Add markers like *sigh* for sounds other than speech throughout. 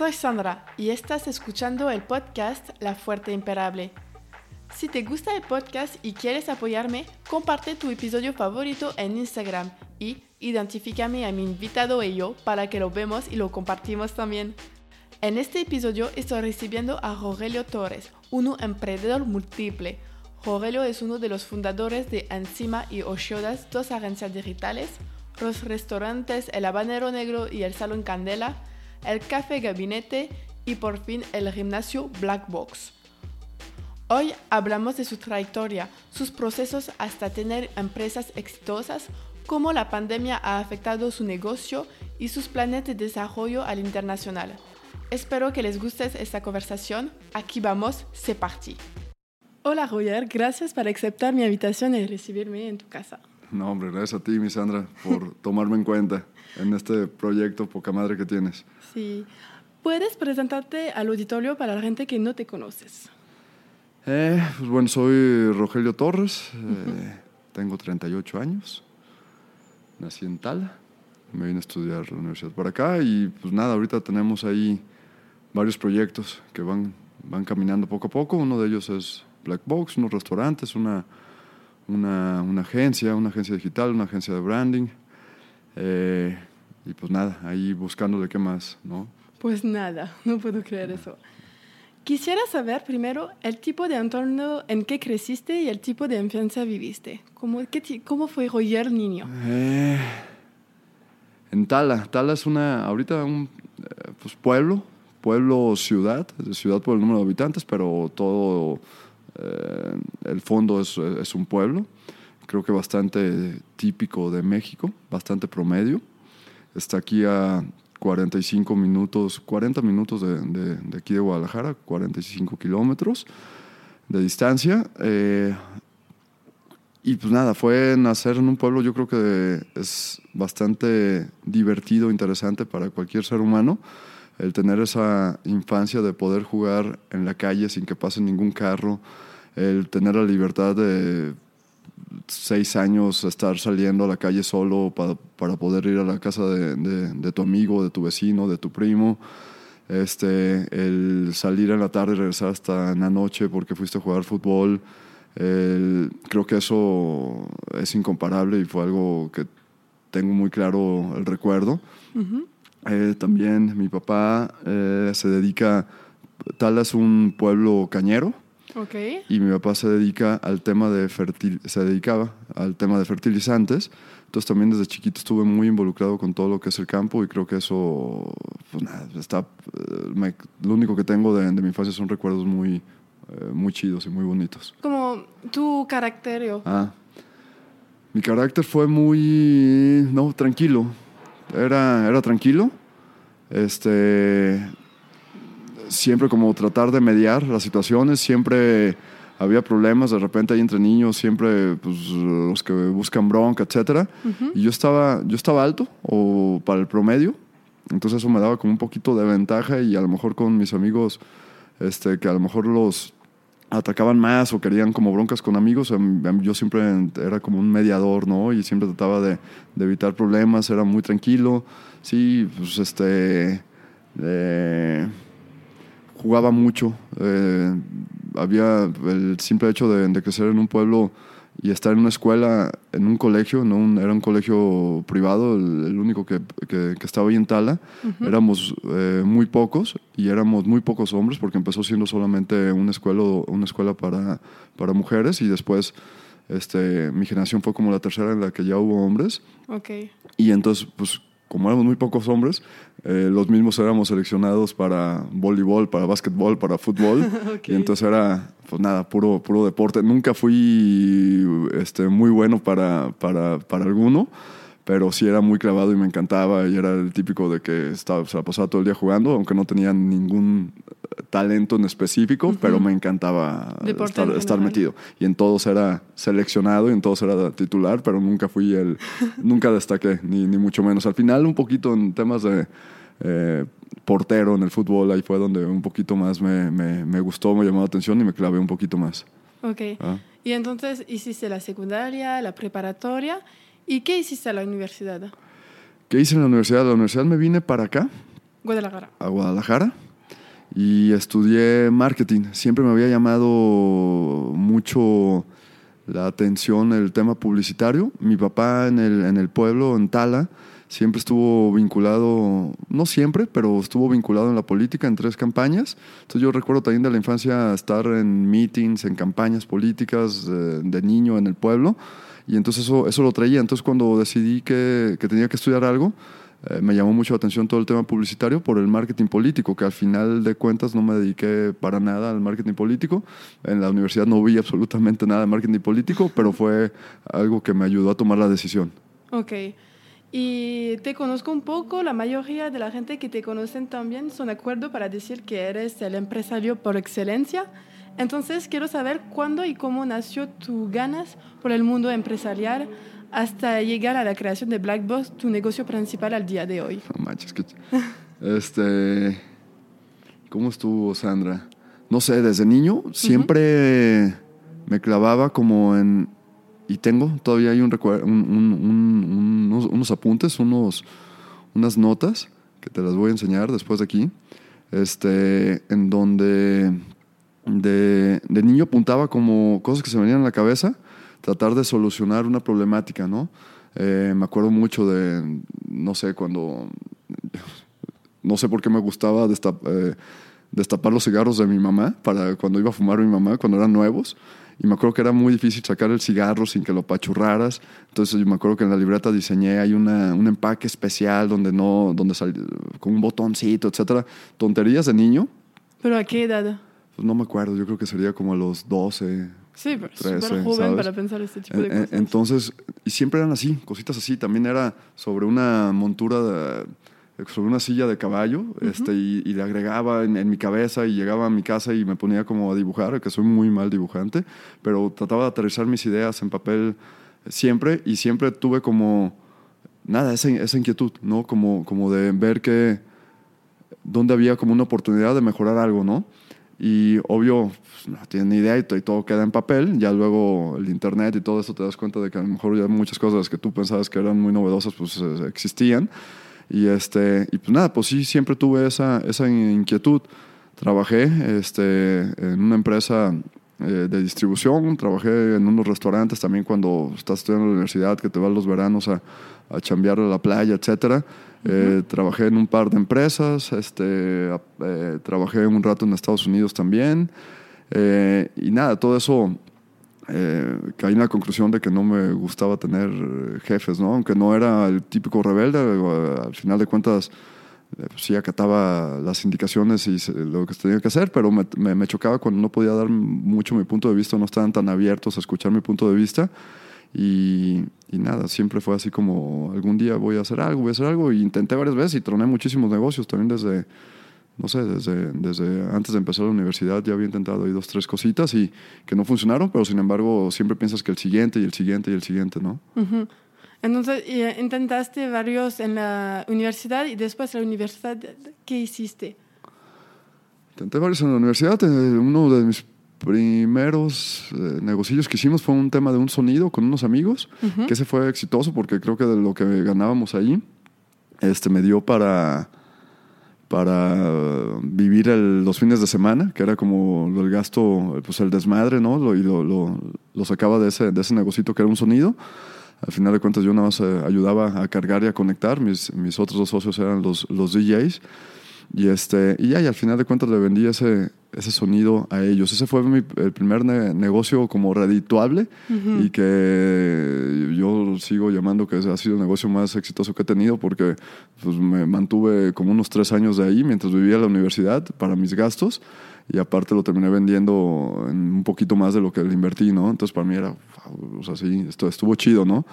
Soy Sandra y estás escuchando el podcast La Fuerte Imperable. Si te gusta el podcast y quieres apoyarme, comparte tu episodio favorito en Instagram y identifícame a mi invitado y yo para que lo vemos y lo compartimos también. En este episodio estoy recibiendo a Rogelio Torres, un emprendedor múltiple. Rogelio es uno de los fundadores de Encima y Oshiodas, dos agencias digitales, los restaurantes El Habanero Negro y el Salón Candela, el Café Gabinete y por fin el gimnasio Black Box. Hoy hablamos de su trayectoria, sus procesos hasta tener empresas exitosas, cómo la pandemia ha afectado su negocio y sus planes de desarrollo al internacional. Espero que les guste esta conversación. Aquí vamos, c'est parti. Hola Roger, gracias por aceptar mi invitación y recibirme en tu casa. No, hombre, gracias a ti, mi Sandra, por *laughs* tomarme en cuenta en este proyecto poca madre que tienes. Sí. ¿Puedes presentarte al auditorio para la gente que no te conoces? Eh, pues bueno, soy Rogelio Torres, eh, tengo 38 años, nací en Tala, me vine a estudiar la universidad por acá y pues nada, ahorita tenemos ahí varios proyectos que van, van caminando poco a poco, uno de ellos es Black Box, unos restaurantes, una, una, una agencia, una agencia digital, una agencia de branding. Eh, y pues nada, ahí buscando de qué más, ¿no? Pues nada, *laughs* no puedo creer eso. Quisiera saber primero el tipo de entorno en que creciste y el tipo de infancia viviste. ¿Cómo, qué, cómo fue Roger niño? Eh, en Tala. Tala es una, ahorita un eh, pues pueblo, pueblo ciudad, ciudad por el número de habitantes, pero todo eh, el fondo es, es, un pueblo. Creo que bastante típico de México, bastante promedio. Está aquí a 45 minutos, 40 minutos de, de, aquí de Guadalajara, 45 kilómetros de distancia. Eh, y pues nada, fue nacer en un pueblo, yo creo que es bastante divertido, interesante para cualquier ser humano, el tener esa infancia de poder jugar en la calle sin que pase ningún carro, el tener la libertad de seis años estar saliendo a la calle solo para, para poder ir a la casa de, de, tu amigo, de tu vecino, de tu primo. Este, el salir en la tarde y regresar hasta en la noche porque fuiste a jugar fútbol. creo que eso es incomparable y fue algo que tengo muy claro el recuerdo. Eh, también mi papá eh, se dedica, tal es un pueblo cañero, Okay. Y mi papá se dedica al tema de fertil se dedicaba al tema de fertilizantes. Entonces también desde chiquito estuve muy involucrado con todo lo que es el campo y creo que eso, pues nada, está, eh, lo único que tengo de, de, mi infancia son recuerdos muy, eh, muy chidos y muy bonitos. Como tu carácter. Ah, mi carácter fue muy, no, tranquilo. Era, era tranquilo. Este, siempre como tratar de mediar las situaciones, siempre había problemas de repente ahí entre niños, siempre pues, los que buscan bronca, etc. Y yo estaba, yo estaba alto o para el promedio, entonces eso me daba como un poquito de ventaja y a lo mejor con mis amigos, este, que a lo mejor los atacaban más o querían como broncas con amigos, em, em, yo siempre era como un mediador, ¿no? Y siempre trataba de, de evitar problemas, era muy tranquilo, sí, pues este... Eh, jugaba mucho. Eh, había el simple hecho de, crecer en un pueblo y estar en una escuela, en un colegio, no era un colegio privado, el, único que, que, estaba ahí en Tala. Éramos eh, muy pocos y éramos muy pocos hombres porque empezó siendo solamente una escuela, una escuela para, para mujeres y después este, mi generación fue como la tercera en la que ya hubo hombres. Okay. Y entonces, pues como éramos muy pocos hombres, eh, los mismos éramos seleccionados para voleibol, para básquetbol, para fútbol. *laughs* Y entonces era, pues nada, puro, puro deporte. Nunca fui este, muy bueno para, para, para alguno, pero sí era muy clavado y me encantaba y era el típico de que estaba, se la pasaba todo el día jugando, aunque no tenía ningún talento en específico, pero me encantaba estar, metido. Y en todos era seleccionado y en todos era titular, pero nunca fui el, *laughs* nunca destaqué, ni, ni mucho menos. Al final un poquito en temas de... Eh, portero en el fútbol, ahí fue donde un poquito más me, me, me, gustó, me llamó la atención y me clavé un poquito más. Ok. ¿Ah? Y entonces hiciste la secundaria, la preparatoria ¿Y qué hiciste a la universidad? ¿Qué hice en la universidad? la universidad me vine para acá. Guadalajara. A Guadalajara y estudié marketing. Siempre me había llamado mucho la atención el tema publicitario. Mi papá en el, en el pueblo, en Tala, siempre estuvo vinculado, no siempre, pero estuvo vinculado en la política en tres campañas. Entonces yo recuerdo también de la infancia estar en meetings, en campañas políticas de, de niño en el pueblo. Y entonces eso, eso lo traía. Entonces cuando decidí que, que tenía que estudiar algo, eh, me llamó mucho la atención todo el tema publicitario por el marketing político, que al final de cuentas no me dediqué para nada al marketing político. En la universidad no vi absolutamente nada de marketing político, pero fue algo que me ayudó a tomar la decisión. Ok. Y te conozco un poco, la mayoría de la gente que te conocen también son de acuerdo para decir que eres el empresario por excelencia. Entonces quiero saber cuándo y cómo nació tu ganas por el mundo empresarial hasta llegar a la creación de Black Box, tu negocio principal al día de hoy. No manches, que... Este... ¿Cómo estuvo, Sandra? No sé, desde niño siempre me clavaba como en... Y tengo, todavía hay un, unos, unos, apuntes, unos, unas notas que te las voy a enseñar después de aquí, este, en donde de, de niño apuntaba como cosas que se venían a la cabeza tratar de solucionar una problemática, ¿no? Eh, me acuerdo mucho de, no sé, cuando, no sé por qué me gustaba eh, destapar los cigarros de mi mamá, para cuando iba a fumar mi mamá, cuando eran nuevos. Y me acuerdo que era muy difícil sacar el cigarro sin que lo pachurraras. Entonces yo me acuerdo que en la libreta diseñé, hay una, un empaque especial donde no, donde con un botoncito, etcétera. Tonterías de niño. ¿Pero a qué edad? Pues no me acuerdo, yo creo que sería como a los 12, Sí, pero 13, súper joven para pensar este tipo de cosas. Entonces, y siempre eran así, cositas así. También era sobre una montura, de, sobre una silla de caballo, este, y, le agregaba en, mi cabeza y llegaba a mi casa y me ponía como a dibujar, que soy muy mal dibujante, pero trataba de aterrizar mis ideas en papel siempre y siempre tuve como, nada, esa, esa inquietud, ¿no? Como, como de ver que, donde había como una oportunidad de mejorar algo, ¿no? Y obvio, pues, no tienen ni idea y, todo queda en papel. Ya luego el internet y todo eso te das cuenta de que a lo mejor ya muchas cosas que tú pensabas que eran muy novedosas, pues eh, existían. Y, este, y pues nada, pues sí, siempre tuve esa, esa inquietud. Trabajé este, en una empresa eh, de distribución, trabajé en unos restaurantes también cuando estás estudiando en la universidad, que te vas los veranos a, a chambear a la playa, etcétera. Eh, trabajé en un par de empresas, este, eh, trabajé un rato en Estados Unidos también. Eh, y nada, todo eso caí en la conclusión de que no me gustaba tener jefes, ¿no? Aunque no era el típico rebelde, al final de cuentas pues sí acataba las indicaciones y lo que tenía que hacer, pero me, me, chocaba cuando no podía dar mucho mi punto de vista, no estaban tan abiertos a escuchar mi punto de vista. Y, y, nada, siempre fue así como algún día voy a hacer algo, voy a hacer algo. Y intenté varias veces y troné muchísimos negocios también desde, no sé, desde, desde antes de empezar la universidad ya había intentado ahí dos, tres cositas y que no funcionaron, pero sin embargo siempre piensas que el siguiente y el siguiente y el siguiente, ¿no? Entonces, intentaste varios en la universidad y después de la universidad, ¿qué hiciste? Intenté varios en la universidad. Eh, uno de mis primeros eh, negocios que hicimos fue un tema de un sonido con unos amigos, que ese fue exitoso porque creo que de lo que ganábamos ahí, este, me dio para, para vivir los fines de semana, que era como el gasto, pues el desmadre, ¿no? y lo, lo, sacaba de ese, de ese negocito que era un sonido. Al final de cuentas yo nada más eh, ayudaba a cargar y a conectar, mis, mis otros dos socios eran los, los DJs. Y, este, y ya, y al final de cuentas le vendí ese, ese sonido a ellos. Ese fue mi, el primer negocio como redituable y que yo sigo llamando que ha sido el negocio más exitoso que he tenido porque pues, me mantuve como unos tres años de ahí mientras vivía en la universidad para mis gastos y aparte lo terminé vendiendo en un poquito más de lo que le invertí, ¿no? Entonces para mí era, o sea, sí, esto estuvo chido, ¿no?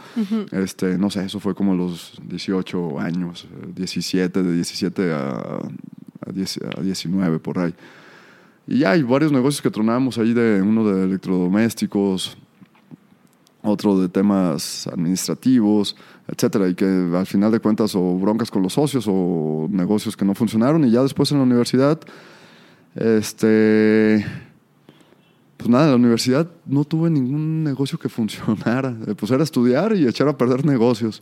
este, no sé, eso fue como los 18 años, 17, de 17 a, a, 10, a 19 por ahí. Y ya hay varios negocios que tronamos ahí, de uno de electrodomésticos, otro de temas administrativos, etcétera, y que al final de cuentas o broncas con los socios o negocios que no funcionaron y ya después en la universidad, este, pues nada, en la universidad no tuve ningún negocio que *laughs* funcionara, pues era estudiar y echar a perder negocios.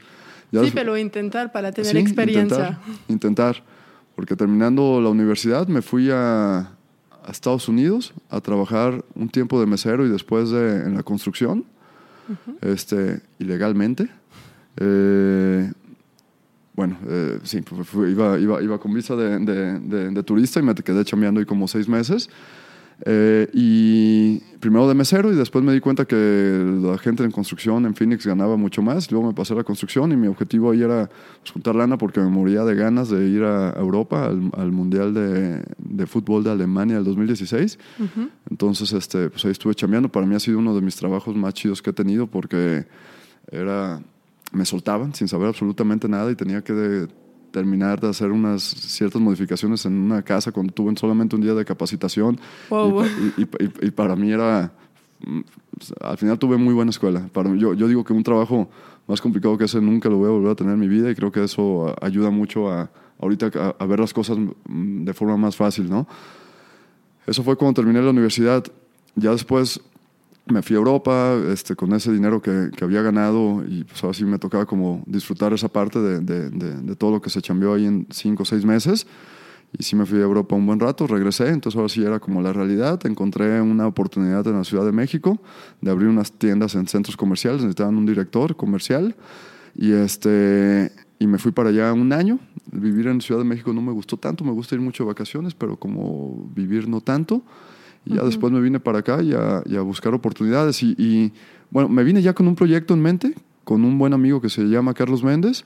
sí, pero intentar para tener experiencia. intentar Porque terminando la universidad me fui a, a Estados Unidos a trabajar un tiempo de mesero y después de, en la construcción, este, ilegalmente. Eh, bueno, eh, sí, fui- iba, iba, iba con visa de, de- de- de turista y me quedé chambeando ahí como seis meses. Eh, y primero de mesero y después me di cuenta que la gente en construcción en Phoenix ganaba mucho más. Luego me pasé a la construcción y mi objetivo ahí era pues, juntar lana porque me moría de ganas de ir a Europa al, al Mundial de, de Fútbol de Alemania del 2016. Entonces, este, pues ahí estuve chambeando. Para mí ha sido uno de mis trabajos más chidos que he tenido porque era, me soltaban sin saber absolutamente nada y tenía que de- terminar de hacer unas ciertas modificaciones en una casa cuando tuve solamente un día de capacitación. Wow. Y, y- y- y para mí era, mm, al final tuve muy buena escuela. Para mí- yo, yo digo que un trabajo más complicado que ese nunca lo voy a volver a tener en mi vida y creo que eso ayuda mucho a ahorita a, a ver las cosas mm, de forma más fácil, ¿no? Eso fue cuando terminé la universidad. Ya después me fui a Europa este, con ese dinero que, que había ganado y pues ahora sí me tocaba como disfrutar esa parte de, de- todo lo que se chambeó ahí en cinco o seis meses. Y sí me fui a Europa un buen rato, regresé, entonces ahora sí era como la realidad. Encontré una oportunidad en la Ciudad de México de abrir unas tiendas en centros comerciales, necesitaban un director comercial y, este, y me fui para allá un año. Vivir en Ciudad de México no me gustó tanto, me gusta ir mucho de vacaciones, pero como vivir no tanto. Y ya después me vine para acá y a, y a buscar oportunidades. Y, y, bueno, me vine ya con un proyecto en mente, con un buen amigo que se llama Carlos Méndez,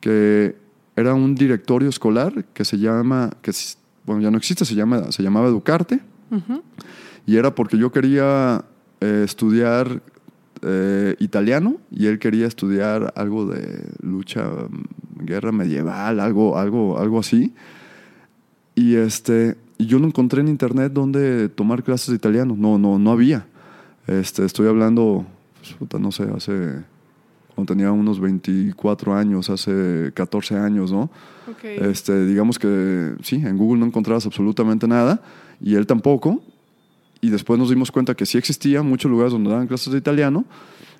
que era un directorio escolar que se llama, que bueno, ya no existe, se, llama, se llamaba Educarte. Y era porque yo quería eh, estudiar eh, italiano y él quería estudiar algo de lucha, mm, guerra medieval, algo, algo, algo así. Y este, y yo no encontré en internet dónde tomar clases de italiano. No, no, no había. Este, estoy hablando, pues, no sé, hace cuando tenía unos 24 años, hace 14 años, ¿no? Ok. Este, digamos que sí, en Google no encontrabas absolutamente nada y él tampoco. Y después nos dimos cuenta que sí existía muchos lugares donde daban clases de italiano.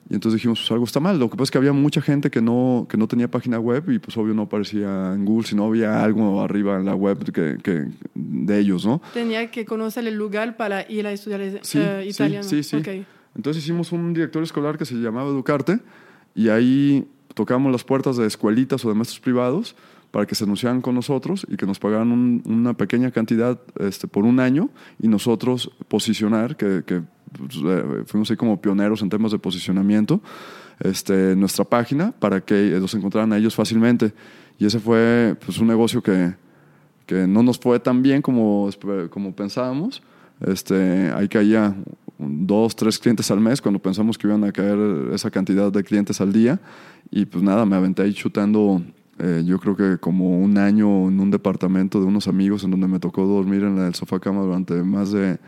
Y entonces dijimos, pues algo está mal. Lo que pasa es que había mucha gente que no, que no tenía página web y pues obvio no aparecía en Google, sino había algo arriba en la web que, que- de ellos, ¿no? Tenía que conocer el lugar para ir a estudiar eh, Sí, sí, italiano. sí, sí. Ok. Entonces hicimos un directorio escolar que se llamaba Educarte y ahí tocamos las puertas de escuelitas o de maestros privados para que se anunciaran con nosotros y que nos pagaran un- una pequeña cantidad este, por un año y nosotros posicionar, que, que, pues, eh, fuimos ahí como pioneros en temas de posicionamiento, este, nuestra página para que los encontraran a ellos fácilmente. Y ese fue pues, un negocio que, que no nos fue tan bien como, como pensábamos. Este, ahí caía dos, tres clientes al mes cuando pensamos que iban a caer esa cantidad de clientes al día. Y pues nada, me aventé ahí chutando, eh, yo creo que como un año en un departamento de unos amigos en donde me tocó dormir en el sofá cama durante más de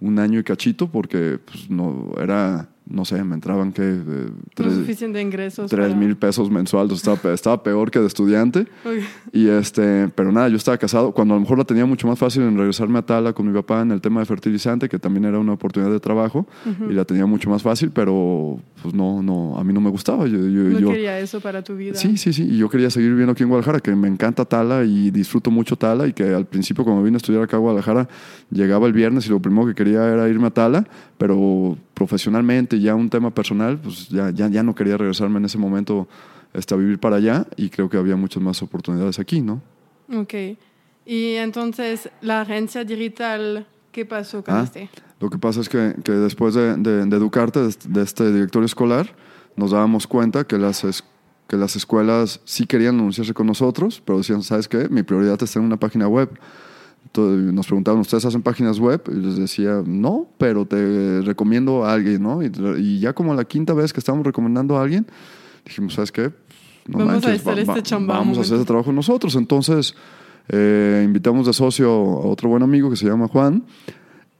un año y cachito porque pues no era, no sé, me entraban que eh, No tres, suficiente ingresos. tres para- mil pesos mensuales, estaba, pe- estaba peor que de estudiante. Y este, pero nada, yo estaba casado. Cuando a lo mejor la tenía mucho más fácil en regresarme a Tala con mi papá en el tema de fertilizante, que también era una oportunidad de trabajo, y la tenía mucho más fácil, pero pues no, no, a mí no me gustaba. Yo, yo, No yo- quería eso para tu vida. Sí, sí, sí. Y yo quería seguir viviendo aquí en Guadalajara, que me encanta Tala y disfruto mucho Tala. Y que al principio, cuando vine a estudiar acá a Guadalajara, llegaba el viernes y lo primero que quería era irme a Tala, pero profesionalmente, ya un tema personal, pues ya, ya, ya no quería regresarme en ese momento este, a vivir para allá. Y creo que había muchas más oportunidades aquí, ¿no? Ok. Y entonces, la agencia digital, ¿qué pasó con Ah, este? Lo que pasa es que, que después de, de- de educarte, de, este directorio escolar, nos dábamos cuenta que las, que las escuelas sí querían anunciarse con nosotros, pero decían, ¿sabes qué? Mi prioridad es tener una página web. Nos preguntaban, ¿ustedes hacen páginas web? Y les decía, no, pero te recomiendo a alguien, ¿no? Y, y ya como la quinta vez que estábamos recomendando a alguien, dijimos, ¿sabes qué? No Vamos a hacer este chamba Vamos a hacer ese trabajo nosotros. Entonces, eh, invitamos de socio a otro buen amigo que se llama Juan,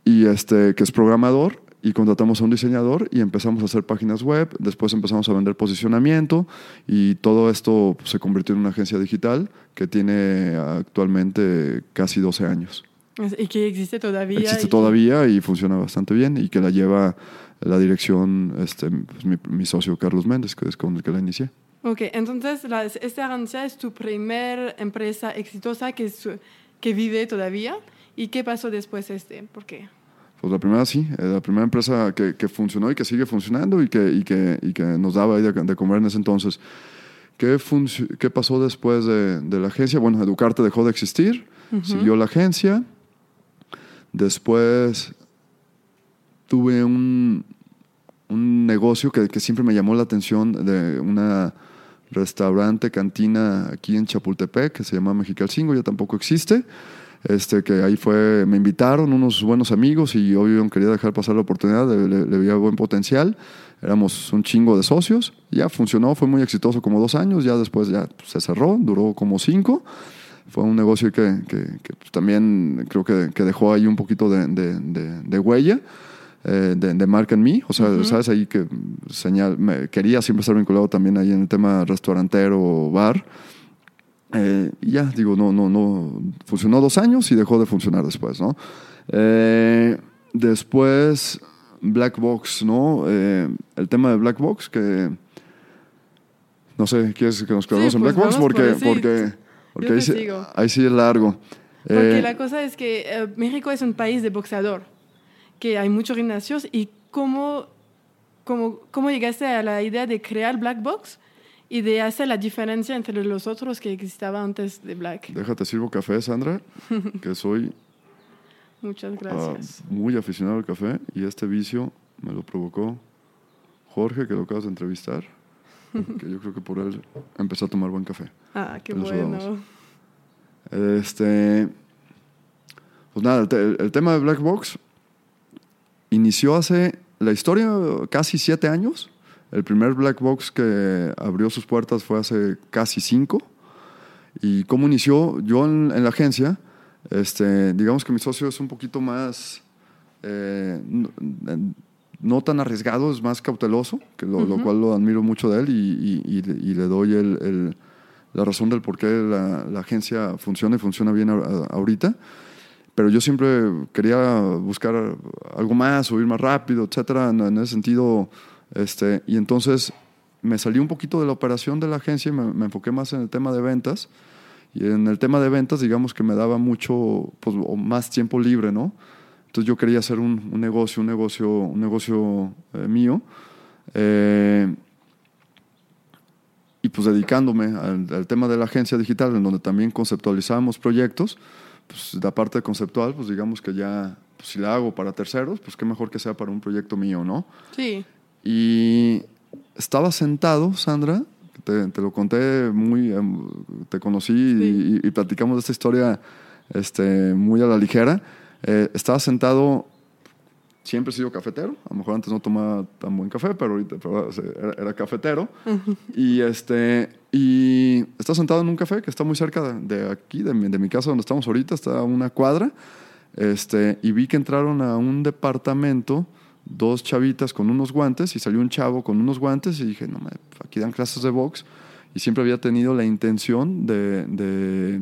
y este, que es programador, y contratamos a un diseñador y empezamos a hacer páginas web, después empezamos a vender posicionamiento y todo esto se convirtió en una agencia digital que tiene actualmente casi 12 años. Y que existe todavía. Existe y- todavía y funciona bastante bien y que la lleva la dirección este, pues, mi, mi socio Carlos Méndez, que es con el que la inicié. Ok, entonces la, esta agencia es tu primer empresa exitosa que, es, que vive todavía. ¿Y qué pasó después este? ¿Por qué? Pues la primera sí, eh, la primera empresa que, que funcionó y que sigue funcionando y que, y que, y que nos daba ahí de, de comer en ese entonces. ¿Qué, qué pasó después de, de, la agencia? Bueno, Educarte dejó de existir, uh -huh. siguió la agencia. Después tuve un, un negocio que, que, siempre me llamó la atención de una restaurante, cantina aquí en Chapultepec que se llama Mexicalcingo, ya tampoco existe. Este, que ahí fue, me invitaron unos buenos amigos y obvio quería dejar pasar la oportunidad, le, le, le veía buen potencial. Éramos un chingo de socios, ya funcionó, fue muy exitoso como dos años, ya después ya se cerró, duró como cinco. Fue un negocio que, que, que pues, también creo que, que, dejó ahí un poquito de, de, de, de huella. Eh, de, de, marca en mí, o sea, uh -huh. sabes ahí que señal, me, quería siempre estar vinculado también ahí en el tema restaurantero, bar, eh, ya, digo, no, no, no, funcionó dos años y dejó de funcionar después, ¿no? Eh, después, Black Box, ¿no? Eh, el tema de Black Box, que, no sé, ¿quieres que nos quedemos sí, en pues Black Box? Porque, por porque, porque ahí, sí, ahí, sí, es largo. Porque la cosa es que México es un país de boxeador que hay muchos gimnasios y cómo, cómo, cómo llegaste a la idea de crear Black Box y de hacer la diferencia entre los otros que existaba antes de Black. Déjate sirvo café, Sandra, *laughs* que soy Muchas gracias. Uh, muy aficionado al café y este vicio me lo provocó Jorge, que lo acabas de entrevistar, *laughs* que yo creo que por él empecé a tomar buen café. Ah, qué bueno. Este, pues nada, el, el tema de Black Box inició hace la historia casi siete años. El primer black box que abrió sus puertas fue hace casi cinco. ¿Y cómo inició? Yo en, en la agencia, este, digamos que mi socio es un poquito más, eh, no, no, tan arriesgado, es más cauteloso, que lo, uh -huh. lo, cual lo admiro mucho de él y, y, y, y le doy el, el, la razón del por qué la, la, agencia funciona y funciona bien a, a, ahorita pero yo siempre quería buscar algo más, subir más rápido, etcétera, en, en, ese sentido. Este, y entonces me salí un poquito de la operación de la agencia y me, me, enfoqué más en el tema de ventas. Y en el tema de ventas, digamos que me daba mucho, pues, o más tiempo libre, ¿no? Entonces yo quería hacer un, un negocio, un negocio, un negocio eh, mío. Eh, y pues dedicándome al, al tema de la agencia digital, en donde también conceptualizábamos proyectos pues la parte conceptual, pues digamos que ya, pues, si la hago para terceros, pues qué mejor que sea para un proyecto mío, ¿no? Sí. Y estaba sentado, Sandra, te, te lo conté muy, em, te conocí sí. y, y, platicamos de esta historia este, muy a la ligera. Eh, estaba sentado, siempre he sido cafetero, a lo mejor antes no tomaba tan buen café, pero ahorita pero, era, era, cafetero. Uh -huh. Y este y está sentado en un café que está muy cerca de, aquí, de mi, de mi, casa donde estamos ahorita, está a una cuadra. Este, y vi que entraron a un departamento dos chavitas con unos guantes y salió un chavo con unos guantes y dije, no, aquí dan clases de box. Y siempre había tenido la intención de, de,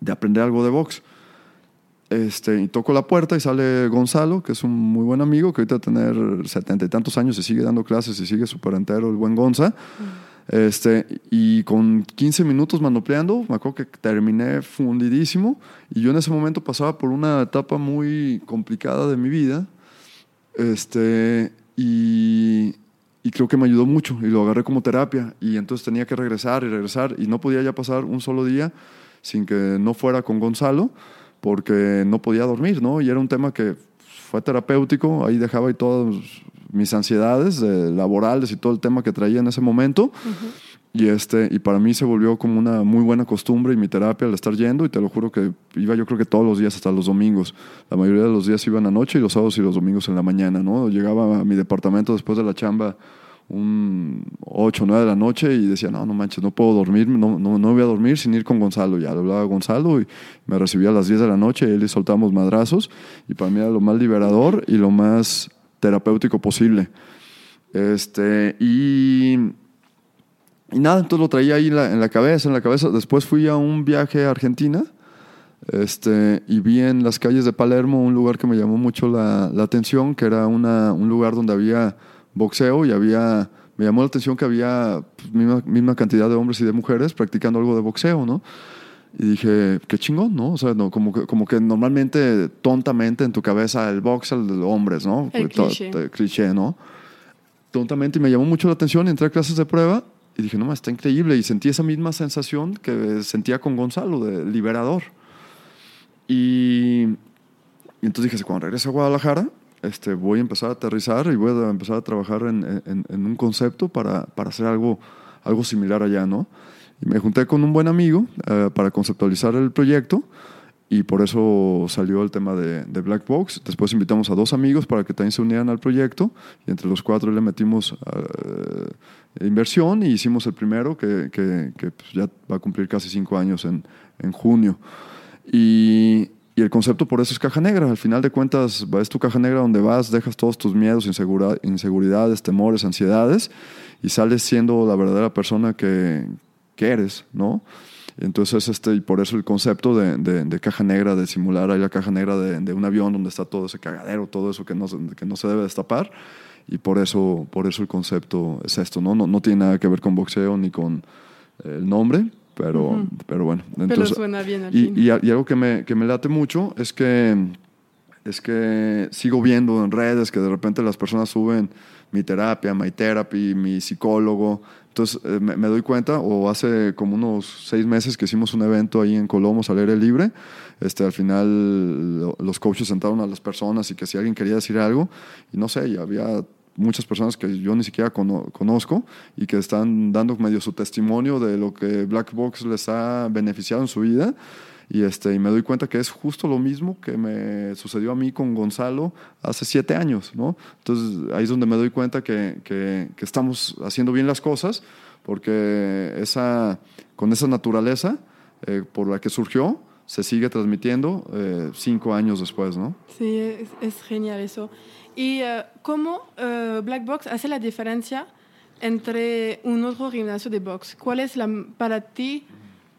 de aprender algo de box. Este, y toco la puerta y sale Gonzalo, que es un muy buen amigo, que ahorita tener setenta y tantos años y sigue dando clases y sigue súper entero, el buen Gonza. Mm. Este, y con 15 minutos manopleando, me acuerdo que terminé fundidísimo. Y yo en ese momento pasaba por una etapa muy complicada de mi vida. Este, y, y creo que me ayudó mucho y lo agarré como terapia. Y entonces tenía que regresar y regresar. Y no podía ya pasar un solo día sin que no fuera con Gonzalo, porque no podía dormir, ¿no? Y era un tema que fue terapéutico. Ahí dejaba ahí todas mis ansiedades eh, laborales y todo el tema que traía en ese momento. Uh -huh. Y, este, y para mí se volvió como una muy buena costumbre y mi terapia al estar yendo. Y te lo juro que iba yo creo que todos los días hasta los domingos. La mayoría de los días iba en la noche y los sábados y los domingos en la mañana. ¿no? Llegaba a mi departamento después de la chamba un 8 o 9 de la noche y decía, no, no manches, no puedo dormir, no, no, no voy a dormir sin ir con Gonzalo. Ya hablaba a Gonzalo y me recibía a las 10 de la noche y él le soltamos madrazos. Y para mí era lo más liberador y lo más terapéutico posible. Este, y, y nada, entonces lo traía ahí en la, en la, cabeza, en la cabeza. Después fui a un viaje a Argentina este, y vi en las calles de Palermo un lugar que me llamó mucho la, la atención, que era una, un lugar donde había boxeo y había me llamó la atención que había pues, misma, misma cantidad de hombres y de mujeres practicando algo de boxeo, ¿no? Y dije, qué chingón, ¿no? O sea, no, como, que, como que normalmente, tontamente en tu cabeza, el box el de los hombres, ¿no? El To- cliché. cliché, ¿no? Tontamente, y me llamó mucho la atención, entré a clases de prueba y dije, no, está increíble. Y sentí esa misma sensación que sentía con Gonzalo, de liberador. Y, y entonces dije, cuando regrese a Guadalajara, este, voy a empezar a aterrizar y voy a empezar a trabajar en, en- en un concepto para, para hacer algo, algo similar allá, ¿no? Y me junté con un buen amigo eh, para conceptualizar el proyecto y por eso salió el tema de, de Black Box. Después invitamos a dos amigos para que también se unieran al proyecto y entre los cuatro le metimos eh, inversión y hicimos el primero que, que- que, pues, ya va a cumplir casi cinco años en, en junio. Y, y el concepto por eso es caja negra. Al final de cuentas, es tu caja negra donde vas, dejas todos tus miedos, insegura- inseguridades, temores, ansiedades y sales siendo la verdadera persona que, que eres, ¿no? Entonces, este, y por eso el concepto de, de- de caja negra, de simular ahí la caja negra de, de un avión donde está todo ese cagadero, todo eso que no, que no se debe destapar. Y por eso, por eso el concepto es esto, ¿no? No, no tiene nada que ver con boxeo ni con eh, el nombre, pero, Ujú. pero bueno. Pero Entonces, suena bien al y, fin. y y algo que me, que me late mucho es que, es que sigo viendo en redes que de repente las personas suben mi terapia, my therapy, mi psicólogo. Entonces eh, me, doy cuenta, o hace como unos seis meses que hicimos un evento ahí en Colomos al aire libre, este, al final lo- los coaches sentaron a las personas y que si alguien quería decir algo, y no sé, y había muchas personas que yo ni siquiera cono- conozco y que están dando medio su testimonio de lo que Black Box les ha beneficiado en su vida. Y, este, y me doy cuenta que es justo lo mismo que me sucedió a mí con Gonzalo hace siete años, ¿no? Entonces ahí es donde me doy cuenta que, que- que estamos haciendo bien las cosas, porque esa, con esa naturaleza eh, por la que surgió, se sigue transmitiendo eh, cinco años después, ¿no? Sí, es, es genial eso. ¿Y eh, cómo eh, Black Box hace la diferencia entre un otro gimnasio de box? ¿Cuál es la, para ti,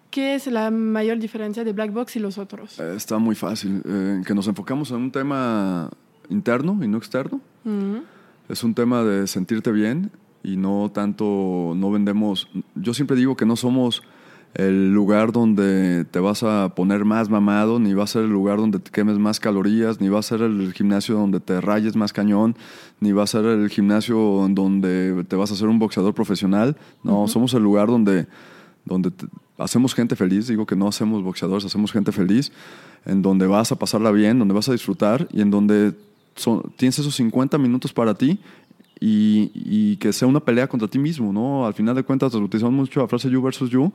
qué es la mayor diferencia de Black Box y los otros? Eh, Está muy fácil. eh, que nos enfocamos en un tema interno y no externo. Es un tema de sentirte bien y no tanto, no vendemos. Yo siempre digo que no somos el lugar donde te vas a poner más mamado, ni va a ser el lugar donde te quemes más calorías, ni va a ser el gimnasio donde te rayes más cañón, ni va a ser el gimnasio donde te vas a hacer un boxeador profesional. No, somos el lugar donde, donde te- hacemos gente feliz. Digo que no hacemos boxeadores, hacemos gente feliz, en donde vas a pasarla bien, donde vas a disfrutar y en donde son- tienes esos 50 minutos para ti y, y que sea una pelea contra ti mismo, ¿no? Al final de cuentas, utilizamos mucho la frase you versus you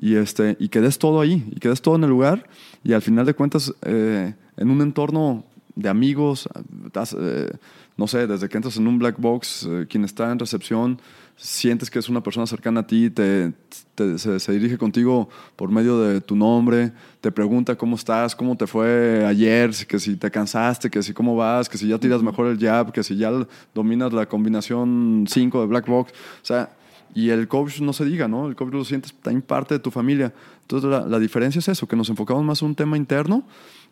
y, este, y que des todo ahí, y que des todo en el lugar y al final de cuentas, eh, en un entorno de amigos, das, eh, no sé, desde que entras en un black box, eh, quien está en recepción, sientes que es una persona cercana a ti, te, te- se, se dirige contigo por medio de tu nombre, te pregunta cómo estás, cómo te fue ayer, que si te cansaste, que si cómo vas, que si ya tiras mejor el jab, que si ya dominas la combinación 5 de black box. O sea, y el coach no se diga, ¿no? El coach lo sientes también parte de tu familia. Entonces la, la diferencia es eso, que nos enfocamos más en un tema interno.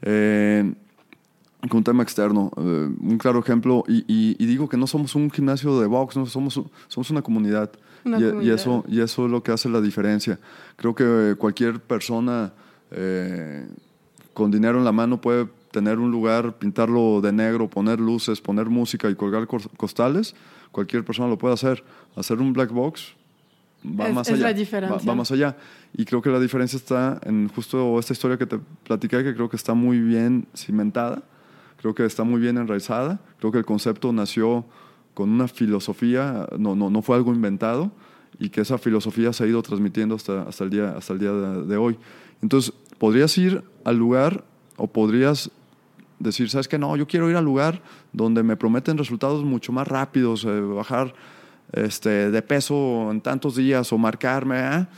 eh, con un tema externo. Eh, un claro ejemplo, y, y- y digo que no somos un gimnasio de box, no somos, somos una comunidad. Una y, eso, y eso es lo que hace la diferencia. Creo que cualquier persona eh, con dinero en la mano puede tener un lugar, pintarlo de negro, poner luces, poner música y colgar cos- costales. Cualquier persona lo puede hacer. Hacer un black box va Es- más es allá. la va- diferencia. va más allá. Y creo que la diferencia está en justo esta historia que te platiqué, que creo que está muy bien cimentada, creo que está muy bien enraizada, creo que el concepto nació con una filosofía, no, no, no fue algo inventado, y que esa filosofía se ha ido transmitiendo hasta, hasta el día, hasta el día de, de hoy. Entonces, podrías ir al lugar o podrías decir, ¿sabes qué? No, yo quiero ir al lugar donde me prometen resultados mucho más rápidos, eh, bajar este, de peso en tantos días o marcarme. ¿ah?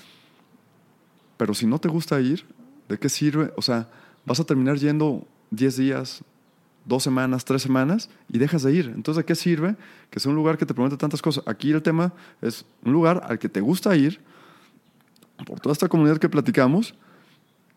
Pero si no te gusta ir, ¿de qué sirve? O sea, vas a terminar yendo 10 días, dos semanas, tres semanas y dejas de ir. Entonces, ¿de qué sirve que sea un lugar que te promete tantas cosas? Aquí el tema es un lugar al que te gusta ir, por toda esta comunidad que platicamos,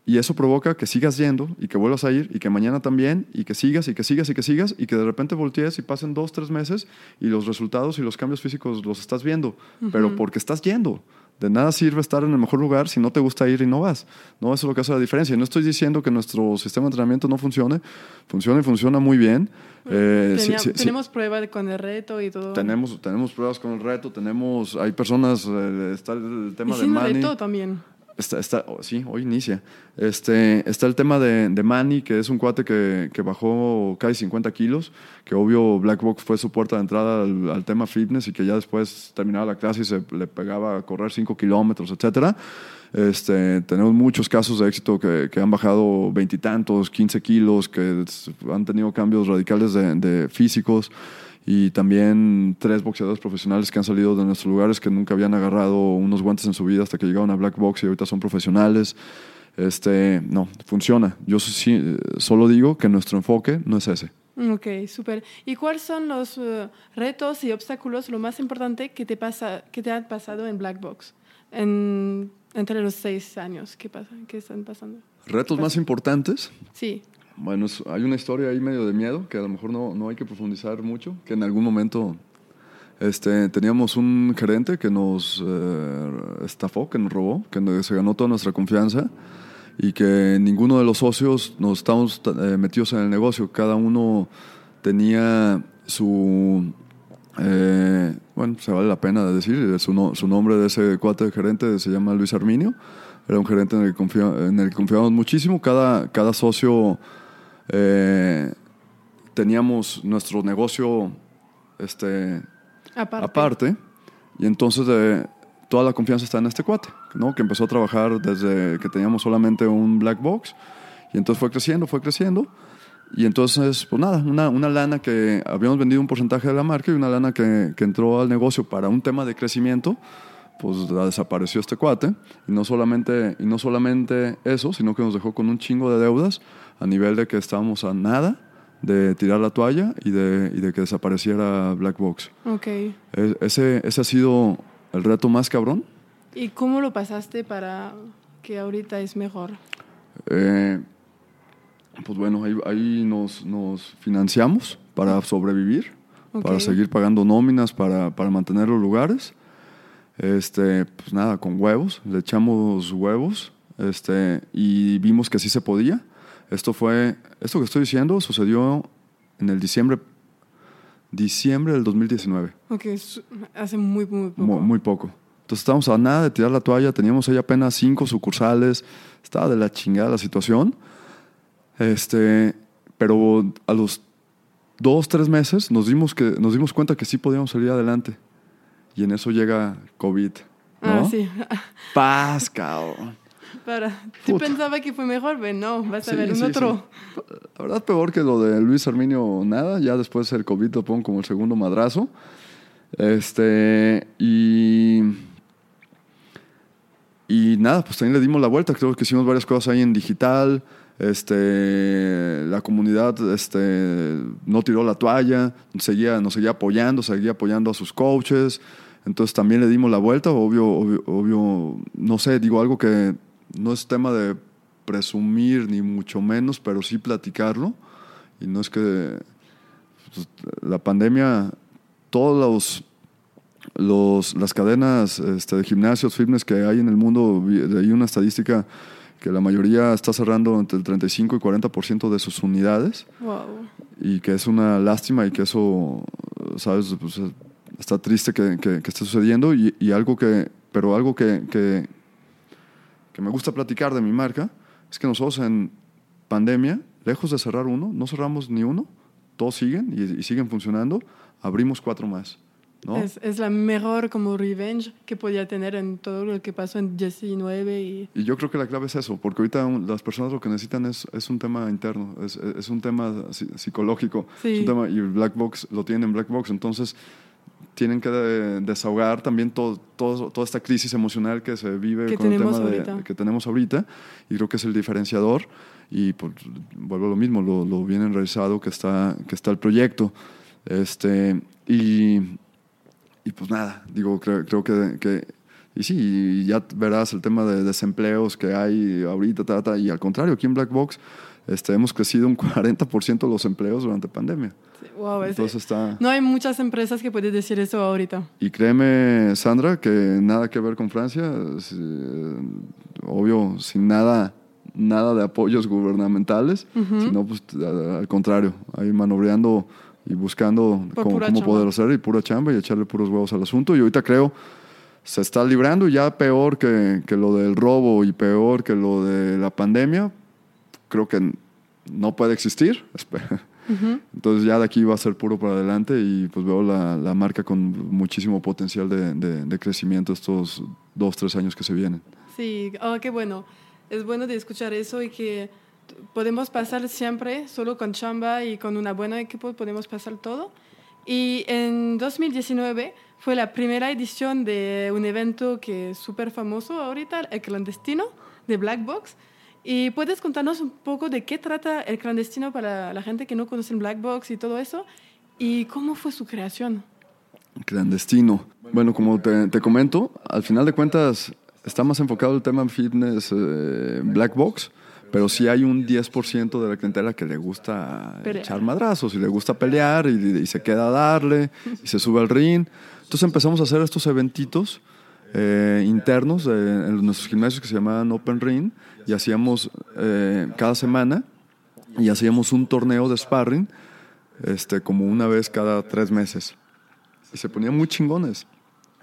y eso provoca que sigas yendo y que vuelvas a ir y que mañana también y que sigas y que sigas y que sigas y que de repente voltees y pasen dos, tres meses y los resultados y los cambios físicos los estás viendo, pero porque estás yendo. De nada sirve estar en el mejor lugar si no te gusta ir y no vas. No, eso es lo que hace la diferencia. No estoy diciendo que nuestro sistema de entrenamiento no funcione. Funciona y funciona muy bien. Eh, tenemos pruebas con el reto y todo. Tenemos, tenemos pruebas con el reto. Tenemos, hay personas, eh, está el tema de Manny. reto también. Está, está, oh, sí, hoy inicia. Este, está el tema de, de Manny, que es un cuate que, que, bajó casi 50 kilos, que obvio Black Box fue su puerta de entrada al, tema fitness y que ya después terminaba la clase y se le pegaba a correr 5 kilómetros, etcétera. Este, tenemos muchos casos de éxito que, que han bajado veintitantos, 15 kilos, que han tenido cambios radicales de, de físicos y también tres boxeadores profesionales que han salido de nuestros lugares que nunca habían agarrado unos guantes en su vida hasta que llegaron a Black Box y ahorita son profesionales. Este, no, funciona. Yo sí, solo digo que nuestro enfoque no es ese. Ok, súper. ¿Y cuáles son los uh, retos y obstáculos, lo más importante que te, pasa, que te han pasado en Black Box en, entre los seis años? ¿Qué, pasa, qué están pasando? ¿Retos más importantes? Sí. Bueno, hay una historia ahí medio de miedo que a lo mejor no, no hay que profundizar mucho, que en algún momento este, teníamos un gerente que nos eh, estafó, que nos robó, que se ganó toda nuestra confianza y que ninguno de los socios nos estábamos eh, metidos en el negocio. Cada uno tenía su... Eh, bueno, se vale la pena decir, su, su nombre de ese cuate de gerente se llama Luis Arminio. Era un gerente en el que, que confiábamos muchísimo. Cada, cada socio eh, teníamos nuestro negocio este, aparte. y entonces eh, toda la confianza está en este cuate, ¿no? que empezó a trabajar desde que teníamos solamente un black box y entonces fue creciendo, fue creciendo. Y entonces, pues nada, una, una, lana que habíamos vendido un porcentaje de la marca y una lana que, que, entró al negocio para un tema de crecimiento, pues la desapareció este cuate. Y no, solamente, y no solamente eso, sino que nos dejó con un chingo de deudas a nivel de que estábamos a nada de tirar la toalla y de, y de que desapareciera Black Box. Ok. E, ese, ese ha sido el reto más cabrón. ¿Y cómo lo pasaste para que ahorita es mejor? Eh, pues bueno, ahí, ahí nos, nos, financiamos para sobrevivir, para seguir pagando nóminas, para, para, mantener los lugares. Este, pues nada, con huevos, le echamos huevos este, y vimos que sí se podía. Esto fue, esto que estoy diciendo sucedió en el diciembre, diciembre del 2019. Ok, hace muy, muy poco. Muy, poco. Entonces estábamos a nada de tirar la toalla, teníamos ahí apenas cinco sucursales, estaba de la chingada la situación. Este, pero a los dos, tres meses nos dimos, que, nos dimos cuenta que sí podíamos salir adelante. Y en eso llega COVID. ¿no? Ah, sí. *laughs* Paz, cabrón. Para. Tú pensaba que fue mejor, pero no, vas a ver un otro. La verdad, peor que lo de Luis Arminio, nada. Ya después el COVID lo pongo como el segundo madrazo. Este, y. Y nada, pues también le dimos la vuelta. Creo que hicimos varias cosas ahí en digital. Este, la comunidad este, no tiró la toalla, seguía, nos seguía apoyando, seguía apoyando a sus coaches. Entonces también le dimos la vuelta, obvio, obvio, no sé, digo algo que no es tema de presumir ni mucho menos, pero sí platicarlo. Y no es que pues, la pandemia, todos los, las cadenas este, de gimnasios, fitness que hay en el mundo, hay una estadística que la mayoría está cerrando entre el 35 y 40% de sus unidades. Y que es una lástima y que eso, ¿sabes? Pues, está triste que, que, esté sucediendo y, y, algo que, pero algo que, que, que me gusta platicar de mi marca es que nosotros en pandemia, lejos de cerrar uno, no cerramos ni uno, todos siguen y, siguen funcionando, abrimos cuatro más. ¿No? Es, es, la mejor como revenge que podía tener en todo lo que pasó en 19 y... Y yo creo que la clave es eso, porque ahorita las personas lo que necesitan es, es un tema interno, es, es un tema psicológico, es un tema, y Black Box lo tiene en Black Box, entonces tienen que desahogar también todo, toda esta crisis emocional que se vive con el tema que tenemos ahorita y creo que es el diferenciador y vuelvo a lo mismo, lo, lo, bien enraizado que está, que está el proyecto. Este, y, y pues nada, digo, creo, creo que, que, y sí, ya verás el tema de desempleos que hay ahorita, ta, y al contrario, aquí en Black Box este, hemos crecido un *laughs* 40% los empleos durante pandemia. wow, Entonces está... No hay muchas empresas que pueden decir eso ahorita. Y créeme, Sandra, que nada que ver con Francia, eh, obvio, sin nada, nada de apoyos gubernamentales, sino pues, al contrario, ahí manobreando y buscando cómo, cómo poder hacer y pura chamba y echarle puros huevos al asunto. Y ahorita creo se está librando ya peor que, que, lo del robo y peor que lo de la pandemia, creo que no puede existir. *laughs* Entonces ya de aquí va a ser puro para adelante y pues veo la, la marca con muchísimo potencial de, de, crecimiento estos dos, tres años que se vienen. Sí, oh, qué bueno. Es bueno de escuchar eso y que podemos pasar siempre solo con chamba y con una buena equipo podemos pasar todo. Y en 2019 fue la primera edición de un evento que es súper famoso ahorita, el clandestino de Black Box. ¿Y puedes contarnos un poco de qué trata el clandestino para la gente que no conoce el Black Box y todo eso? ¿Y cómo fue su creación? Clandestino. Bueno, como te, te comento, al final de cuentas está más enfocado el tema fitness eh, Black Box, pero sí hay un 10% de la clientela que le gusta echar madrazos y le gusta pelear y, se queda a darle y se sube al ring. Entonces empezamos a hacer estos eventitos eh, internos en nuestros gimnasios que se llamaban Open Ring y hacíamos eh, cada semana y hacíamos un torneo de sparring este, como una vez cada tres meses. Y se ponían muy chingones.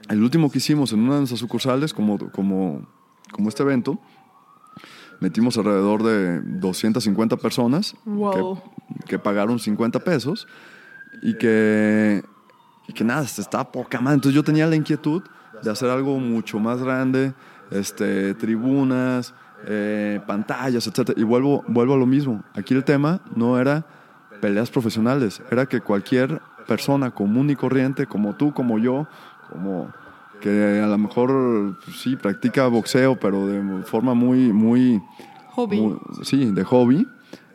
El último que hicimos en una de nuestras sucursales, como, como, como este evento, metimos alrededor de 250 personas que, pagaron 50 pesos y que, y que nada, estaba poca más. Entonces yo tenía la inquietud de hacer algo mucho más grande, este, tribunas, eh, pantallas, etc. Y vuelvo, vuelvo a lo mismo. Aquí el tema no era peleas profesionales, era que cualquier persona común y corriente, como tú, como yo, como que a lo mejor pues, sí practica boxeo, pero de forma muy, muy... Hobby. sí, de hobby.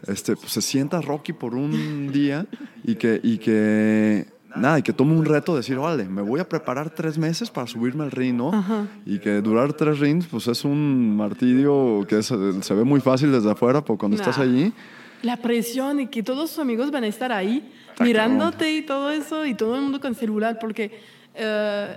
Este, pues se sienta Rocky por un día y que, y que nada, y que tome un reto de decir, vale, me voy a preparar tres meses para subirme al ring, ¿no? Y que durar tres rings, pues es un martirio que se ve muy fácil desde afuera, pero cuando estás allí... La presión y que todos tus amigos van a estar ahí mirándote y todo eso, y todo el mundo con celular, porque eh,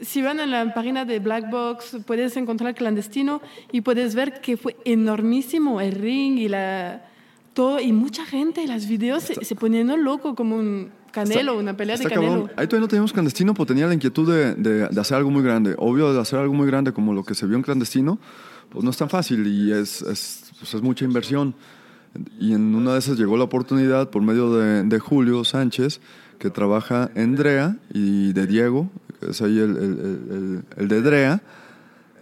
si van a la página de Black Box, puedes encontrar clandestino y puedes ver que fue enormísimo el ring y la... Todo, y mucha gente, las videos se, se poniendo loco como un Canelo, una pelea de Canelo. Ahí todavía no teníamos clandestino, pero tenía la inquietud de, de, hacer algo muy grande. Obvio, de hacer algo muy grande como lo que se vio en clandestino, pues no es tan fácil y es, es, pues es mucha inversión. Y en una de esas llegó la oportunidad por medio de, de Julio Sánchez, que trabaja en DREA, y de Diego, que es ahí el, el, el, de DREA,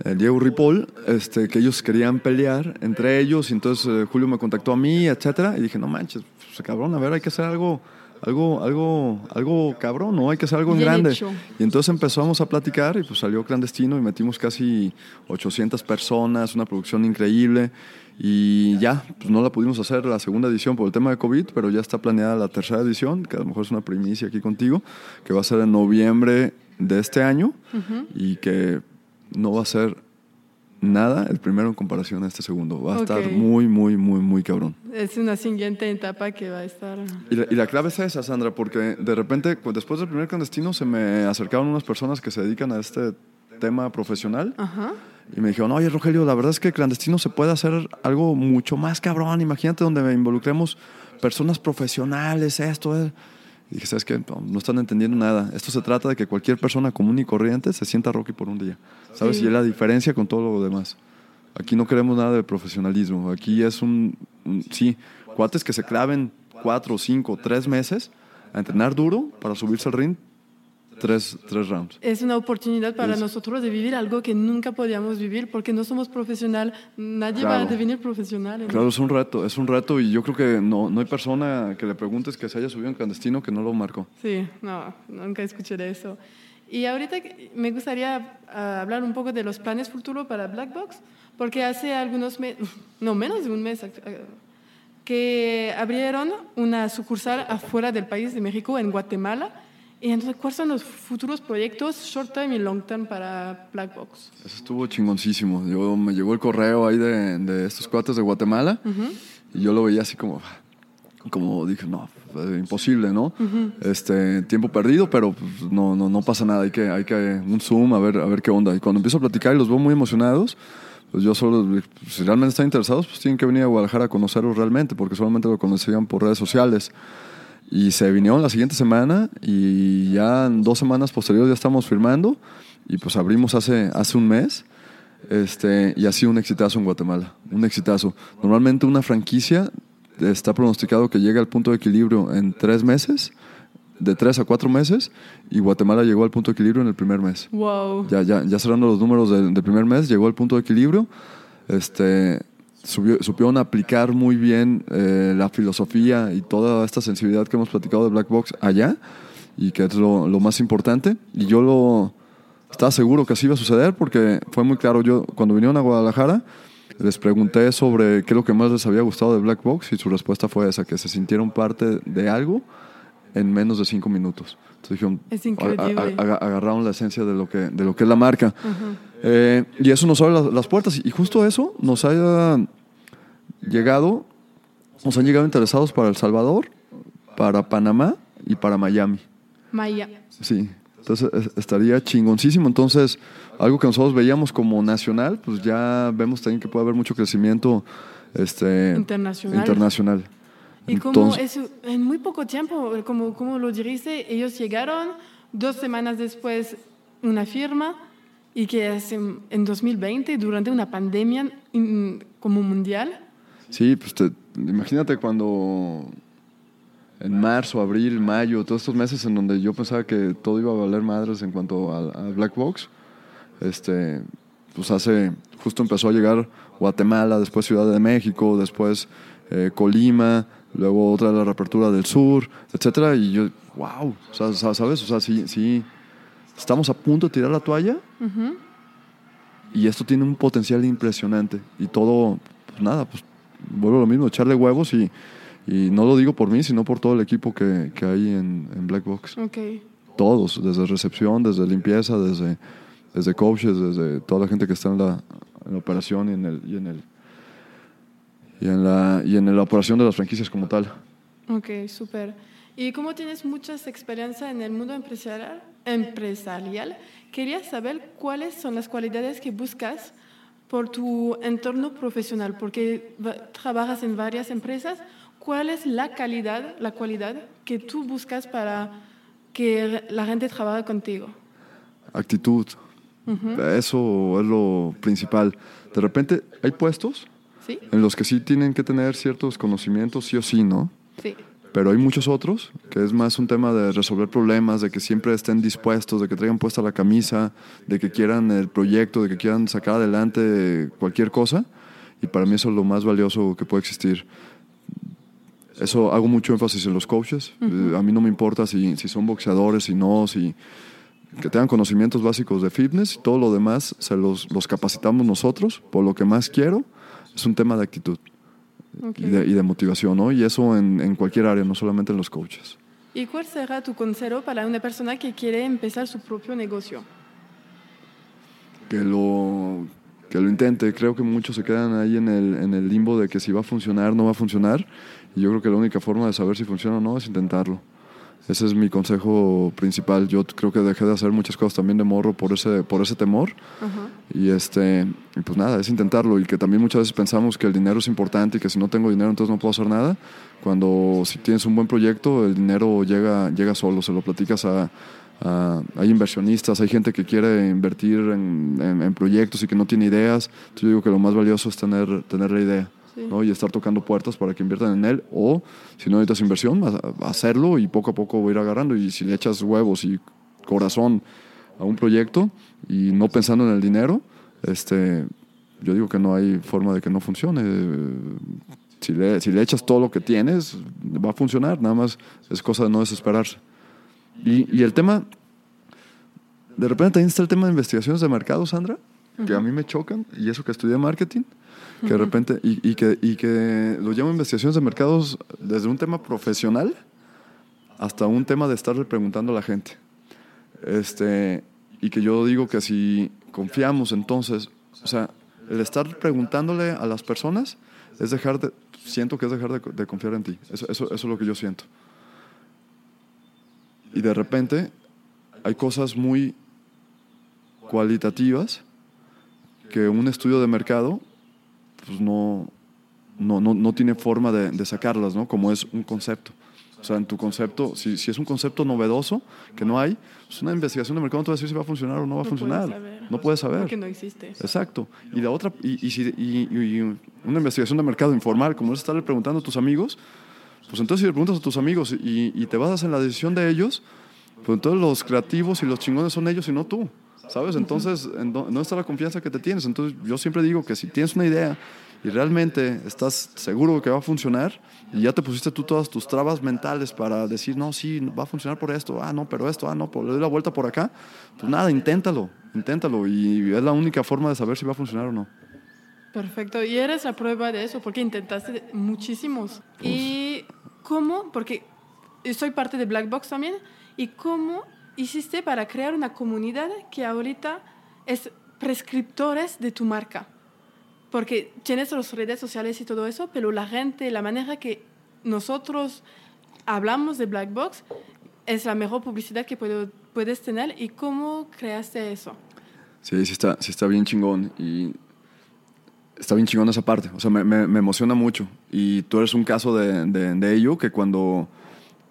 el Diego Ripoll, este, que ellos querían pelear entre ellos, y entonces eh, Julio me contactó a mí, etcétera, y dije, no manches, pues, cabrón, a ver, hay que hacer algo algo, algo, algo cabrón, ¿no? Hay que hacer algo en grande. Y entonces empezamos a platicar y pues salió clandestino y metimos casi 800 personas, una producción increíble. Y ya, pues no la pudimos hacer la segunda edición por el tema de COVID, pero ya está planeada la tercera edición, que a lo mejor es una primicia aquí contigo, que va a ser en noviembre de este año y que no va a ser nada el primero en comparación a este segundo. Va a estar muy, muy, muy, muy cabrón. Es una siguiente etapa que va a estar... Y la, y la, clave es esa, Sandra, porque de repente, después del primer clandestino, se me acercaron unas personas que se dedican a este tema profesional. Y me dijeron, oye, Rogelio, la verdad es que clandestino se puede hacer algo mucho más cabrón. Imagínate donde involucremos personas profesionales, esto, es... Y dije, ¿sabes qué? No, están entendiendo nada. Esto se trata de que cualquier persona común y corriente se sienta Rocky por un día. ¿Sabes? Y es la diferencia con todo lo demás. Aquí no queremos nada de profesionalismo. Aquí es un, sí, cuates que se claven cuatro, cinco, tres meses a entrenar duro para subirse al ring tres, tres rounds. Es una oportunidad para nosotros de vivir algo que nunca podíamos vivir porque no somos profesional. Nadie va a devenir profesional. Claro, es un reto, es un reto y yo creo que no, no hay persona que le preguntes que se haya subido en clandestino que no lo marcó. Sí, no, nunca escuché de eso. Y ahorita me gustaría ah, hablar un poco de los planes futuros para Black Box, porque hace algunos meses, *laughs* no menos de un mes, que abrieron una sucursal afuera del país de México, en Guatemala, Y entonces, ¿cuáles son los futuros proyectos short term y long term para Black Box? Eso estuvo chingoncísimo. Yo, me llegó el correo ahí de, de estos cuates de Guatemala y yo lo veía así como, como dije, no, eh, imposible, ¿no? este, tiempo perdido, pero pues, no, no, no pasa nada, hay que, hay que un zoom a ver, a ver qué onda. Y cuando empiezo a platicar y los veo muy emocionados, pues yo solo, si realmente están interesados, pues tienen que venir a Guadalajara a conocerlos realmente, porque solamente lo conocían por redes sociales. Y se vinieron la siguiente semana y ya en dos semanas posteriores ya estamos firmando y pues abrimos hace, hace un mes. Este, y ha sido un exitazo en Guatemala, un exitazo. Normalmente una franquicia está pronosticado que llegue al punto de equilibrio en tres meses, de tres a cuatro meses, y Guatemala llegó al punto de equilibrio en el primer mes. Wow. Ya, ya, ya cerrando los números del, del primer mes, llegó al punto de equilibrio. Este, subió- supieron aplicar muy bien eh, la filosofía y toda esta sensibilidad que hemos platicado de Black Box allá, y que es lo, lo más importante. Y yo lo estaba seguro que así iba a suceder porque fue muy claro. Yo, cuando vinieron a Guadalajara, les pregunté sobre qué es lo que más les había gustado de Black Box y su respuesta fue esa, que se sintieron parte de algo en menos de cinco minutos. Entonces dijeron, Es a- a- aga- agarraron la esencia de lo que, de lo que es la marca. Eh, y eso nos abre las, las puertas. Y justo eso nos ha llegado, nos han llegado interesados para El Salvador, para Panamá y para Miami. Maya. Sí, entonces es- estaría chingoncísimo. Entonces, algo que nosotros veíamos como nacional, pues ya vemos también que puede haber mucho crecimiento este, Internacional. internacional. Y como eso, en muy poco tiempo, como, como lo dijiste, ellos llegaron, dos semanas después una firma, y que es en, en 2020, durante una pandemia mm, como mundial. Sí, pues te- imagínate cuando en marzo, abril, mayo, todos estos meses en donde yo pensaba que todo iba a valer madres en cuanto a, a Black Box, este, pues hace, justo empezó a llegar Guatemala, después Ciudad de México, después eh, Colima, luego otra de la reapertura del sur, etcétera, y yo, wow, o sea, sa- ¿sabes? O sea, sí, sí, estamos a punto de tirar la toalla y esto tiene un potencial impresionante y todo, pues nada, pues vuelvo a lo mismo, echarle huevos y, y no lo digo por mí, sino por todo el equipo que, que hay en, en Black Box. Todos, desde recepción, desde limpieza, desde, desde coaches, desde toda la gente que está en la, en la operación y en el, y en el y en la y en la operación de las franquicias como tal. Ok, súper. Y como tienes mucha experiencia en el mundo empresarial, empresarial, quería saber cuáles son las cualidades que buscas por tu entorno profesional, porque trabajas en varias empresas. ¿Cuál es la calidad, la cualidad que tú buscas para que la gente trabaje contigo? Actitud. Eso es lo principal. De repente hay puestos ¿Sí? en los que sí tienen que tener ciertos conocimientos, sí o sí, ¿no? Sí. Pero hay muchos otros que es más un tema de resolver problemas, de que siempre estén dispuestos, de que traigan puesta la camisa, de que quieran el proyecto, de que quieran sacar adelante cualquier cosa. Y para mí eso es lo más valioso que puede existir. Eso hago mucho énfasis en los coaches. Eh, A mí no me importa si, si son boxeadores, si no, si que tengan conocimientos básicos de fitness todo lo demás se los, los capacitamos nosotros. Por lo que más quiero es un tema de actitud Ok. y, de, y de motivación, ¿no? Y eso en, en cualquier área, no solamente en los coaches. ¿Y cuál será tu consejo para una persona que quiere empezar su propio negocio? Que lo, que lo intente. Creo que muchos se quedan ahí en el, en el limbo de que si va a funcionar, no va a funcionar. Y yo creo que la única forma de saber si funciona o no es intentarlo. Ese es mi consejo principal. Yo creo que dejé de hacer muchas cosas también de morro por ese, por ese temor. Ajá. Y este, pues nada, es intentarlo. Y que también muchas veces pensamos que el dinero es importante y que si no tengo dinero entonces no puedo hacer nada. Cuando si tienes un buen proyecto, el dinero llega, llega solo, se lo platicas a, a- hay inversionistas, hay gente que quiere invertir en, en- en proyectos y que no tiene ideas. Entonces yo digo que lo más valioso es tener, tener la idea. Sí. ¿no? y estar tocando puertas para que inviertan en él o si no necesitas inversión, hacerlo y poco a poco voy a ir agarrando y si le echas huevos y corazón a un proyecto y no pensando en el dinero, este, yo digo que no hay forma de que no funcione. Si le, si le echas todo lo que tienes, va a funcionar, nada más es cosa de no desesperarse. Y, y el tema, de repente también está el tema de investigaciones de mercado, Sandra, que a mí me chocan, y eso que estudié marketing, que de repente, y, y que, y que lo llamo investigaciones de mercados desde un tema profesional hasta un tema de estarle preguntando a la gente. Este, y que yo digo que si confiamos entonces, o sea, el estar preguntándole a las personas es dejar de, siento que es dejar de, confiar en ti. Eso, eso, eso es lo que yo siento. Y de repente hay cosas muy cualitativas que un estudio de mercado pues no, no, no, no tiene forma de, de, sacarlas, ¿no? Como es un concepto. O sea, en tu concepto, si, si es un concepto novedoso que no hay, es pues una investigación de mercado no te va a decir si va a funcionar o no va a funcionar. no puedes saber. Porque no existe. Exacto. Y la otra, y, y, si, y, una investigación de mercado informal, como es estarle preguntando a tus amigos, pues entonces si le preguntas a tus amigos y, te basas en la decisión de ellos, pues entonces los creativos y los chingones son ellos y no tú. ¿Sabes? Entonces, no está la confianza que te tienes. Entonces, yo siempre digo que si tienes una idea y realmente estás seguro que va a funcionar y ya te pusiste tú todas tus trabas mentales para decir, no, sí, va a funcionar por esto, ah, no, pero esto, ah, no, le doy la vuelta por acá, pues nada, inténtalo, inténtalo y es la única forma de saber si va a funcionar o no. Perfecto, y eres la prueba de eso porque intentaste muchísimos. Pues ¿Y cómo? Porque soy parte de Black Box también, ¿y cómo hiciste para crear una comunidad que ahorita es prescriptores de tu marca? porque tienes las redes sociales y todo eso, pero la gente, la manera que nosotros hablamos de Black Box es la mejor publicidad que puedes tener. ¿Y cómo creaste eso? Sí, sí está, sí está bien chingón. Y está bien chingón esa parte. O sea, me, me, emociona mucho. Y tú eres un caso de, de, de, ello que cuando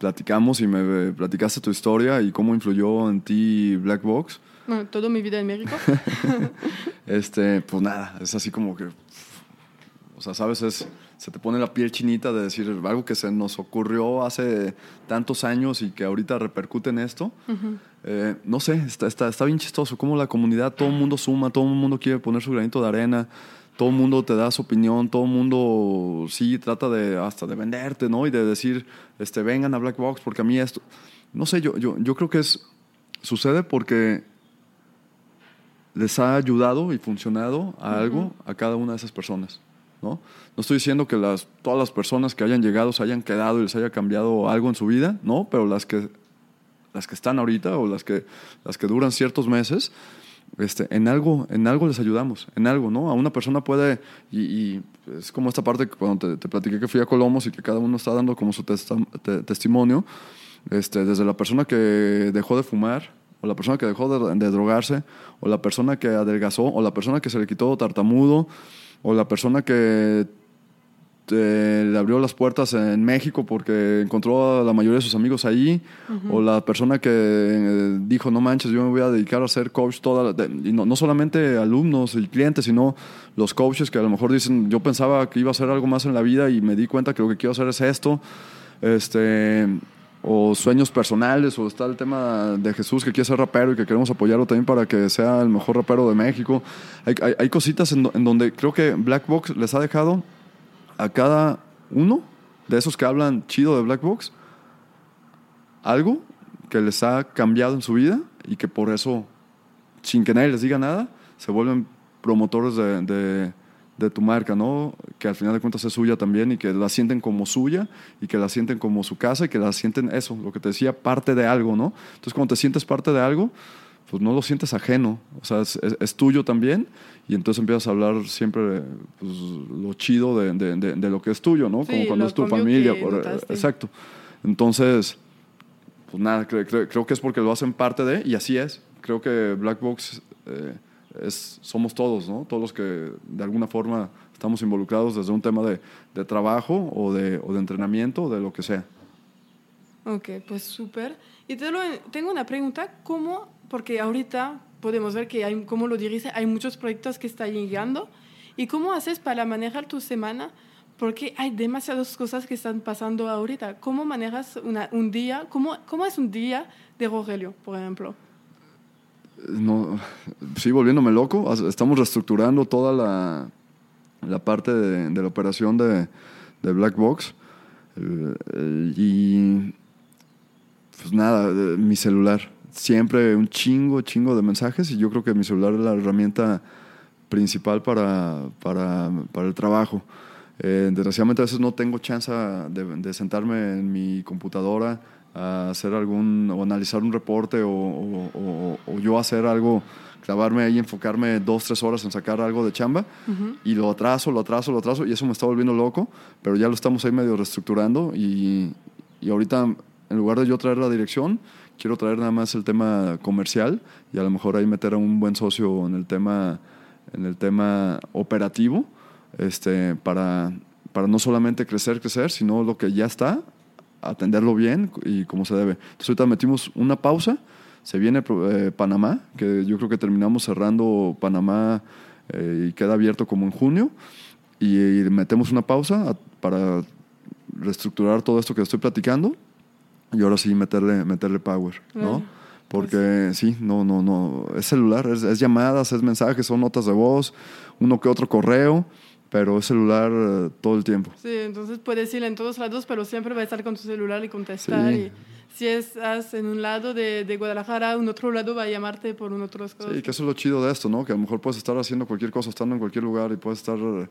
platicamos y me platicaste tu historia y cómo influyó en ti Black Box, bueno, toda mi vida en México. *laughs* este, pues nada, es así como que, o sea, sabes, es, se te pone la piel chinita de decir algo que se nos ocurrió hace tantos años y que ahorita repercute en esto. Eh, no sé, está, está, está bien chistoso, como la comunidad, todo el mundo suma, todo el mundo quiere poner su granito de arena todo el mundo te da su opinión, todo el mundo sí trata de hasta de venderte, ¿no? Y de decir, este, vengan a Black Box porque a mí esto, no sé, yo, yo, yo creo que es, sucede porque les ha ayudado y funcionado a algo a cada una de esas personas. ¿no? no estoy diciendo que las, todas las personas que hayan llegado se hayan quedado y les haya cambiado algo en su vida, ¿no? pero las que, las que están ahorita o las que, las que duran ciertos meses, este, en, algo, en algo les ayudamos, en algo, ¿no? A una persona puede, y, es como esta parte que cuando te, te, platiqué que fui a Colomos y que cada uno está dando como su testimonio, este, desde la persona que dejó de fumar, o la persona que dejó de, drogarse, o la persona que adelgazó, o la persona que se le quitó tartamudo, o la persona que eh, le abrió las puertas en México porque encontró a la mayoría de sus amigos ahí, o la persona que eh, dijo, no manches, yo me voy a dedicar a ser coach toda y no, no, solamente alumnos y clientes, sino los coaches que a lo mejor dicen, yo pensaba que iba a hacer algo más en la vida y me di cuenta que lo que quiero hacer es esto. Este, o sueños personales, o está el tema de Jesús que quiere ser rapero y que queremos apoyarlo también para que sea el mejor rapero de México. Hay, hay, cositas en, donde creo que Black Box les ha dejado a cada uno de esos que hablan chido de Black Box algo que les ha cambiado en su vida y que por eso, sin que nadie les diga nada, se vuelven promotores de de tu marca, ¿no? Que al final de cuentas es suya también y que la sienten como suya y que la sienten como su casa y que la sienten eso, lo que te decía, parte de algo, ¿no? Entonces cuando te sientes parte de algo, pues no lo sientes ajeno, o sea, es, tuyo también y entonces empiezas a hablar siempre pues, lo chido de, de, lo que es tuyo, ¿no? Como cuando es tu familia, exacto. Entonces, pues nada, creo, creo, que es porque lo hacen parte de, y así es. Creo que Black Box... Eh, es, somos todos, ¿no? Todos los que de alguna forma estamos involucrados desde un tema de, de trabajo o de, o de entrenamiento o de lo que sea. Ok, pues súper. Y te lo, tengo una pregunta, ¿cómo? Porque ahorita podemos ver que, hay, como lo dice, hay muchos proyectos que están llegando. ¿Y cómo haces para manejar tu semana? Porque hay demasiadas cosas que están pasando ahorita. ¿Cómo manejas una, un día? ¿Cómo, ¿Cómo es un día de Rogelio, por ejemplo? no, sí, volviéndome loco, estamos reestructurando toda la, la parte de, la operación de, de Black Box. y pues nada, mi celular. Siempre un chingo, chingo de mensajes y yo creo que mi celular es la herramienta principal para, para, para el trabajo. Eh, desgraciadamente a veces no tengo chance de, de, sentarme en mi computadora a hacer algún, o analizar un reporte, o, o- o- o yo hacer algo, clavarme ahí, enfocarme dos, tres horas en sacar algo de chamba, y lo atraso, lo atraso, lo atraso, y eso me está volviendo loco, pero ya lo estamos ahí medio reestructurando, y, y ahorita, en lugar de yo traer la dirección, quiero traer nada más el tema comercial, y a lo mejor ahí meter a un buen socio en el tema, en el tema operativo, este, para, para no solamente crecer, crecer, sino lo que ya está, atenderlo bien y como se debe. Entonces ahorita metimos una pausa, se viene eh, Panamá, que yo creo que terminamos cerrando Panamá eh, y queda abierto como en junio, y, metemos una pausa para reestructurar todo esto que estoy platicando y ahora sí meterle, meterle power, ¿no? Porque sí, no, no, no, es celular, es, es llamadas, es mensajes, son notas de voz, uno que otro correo, pero es celular eh, todo el tiempo. Sí, entonces puedes ir en todos lados, pero siempre va a estar con tu celular y contestar. Sí. Y si estás en un lado de, de Guadalajara, un otro lado va a llamarte por un otro. Sí, que eso es lo chido de esto, ¿no? Que a lo mejor puedes estar haciendo cualquier cosa, estando en cualquier lugar y puedes estar eh,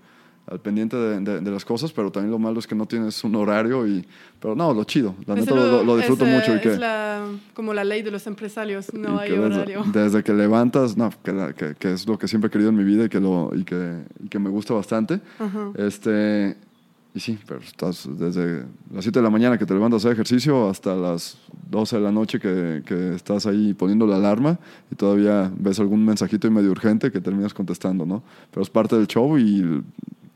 al pendiente de, de- de las cosas, pero también lo malo es que no tienes un horario y... Pero no, lo chido, la neta lo, lo- lo disfruto es, mucho y que... Es la, como la ley de los empresarios, no hay que desde, horario. *laughs* desde que levantas, no, que, la- que- que es lo que siempre he querido en mi vida y que, lo, y que, y que me gusta bastante. Ajá. Este, y sí, pero estás desde las 7 de la mañana que te levantas a hacer ejercicio hasta las 12 de la noche que, que estás ahí poniendo la alarma y todavía ves algún mensajito y medio urgente que terminas contestando, ¿no? Pero es parte del show y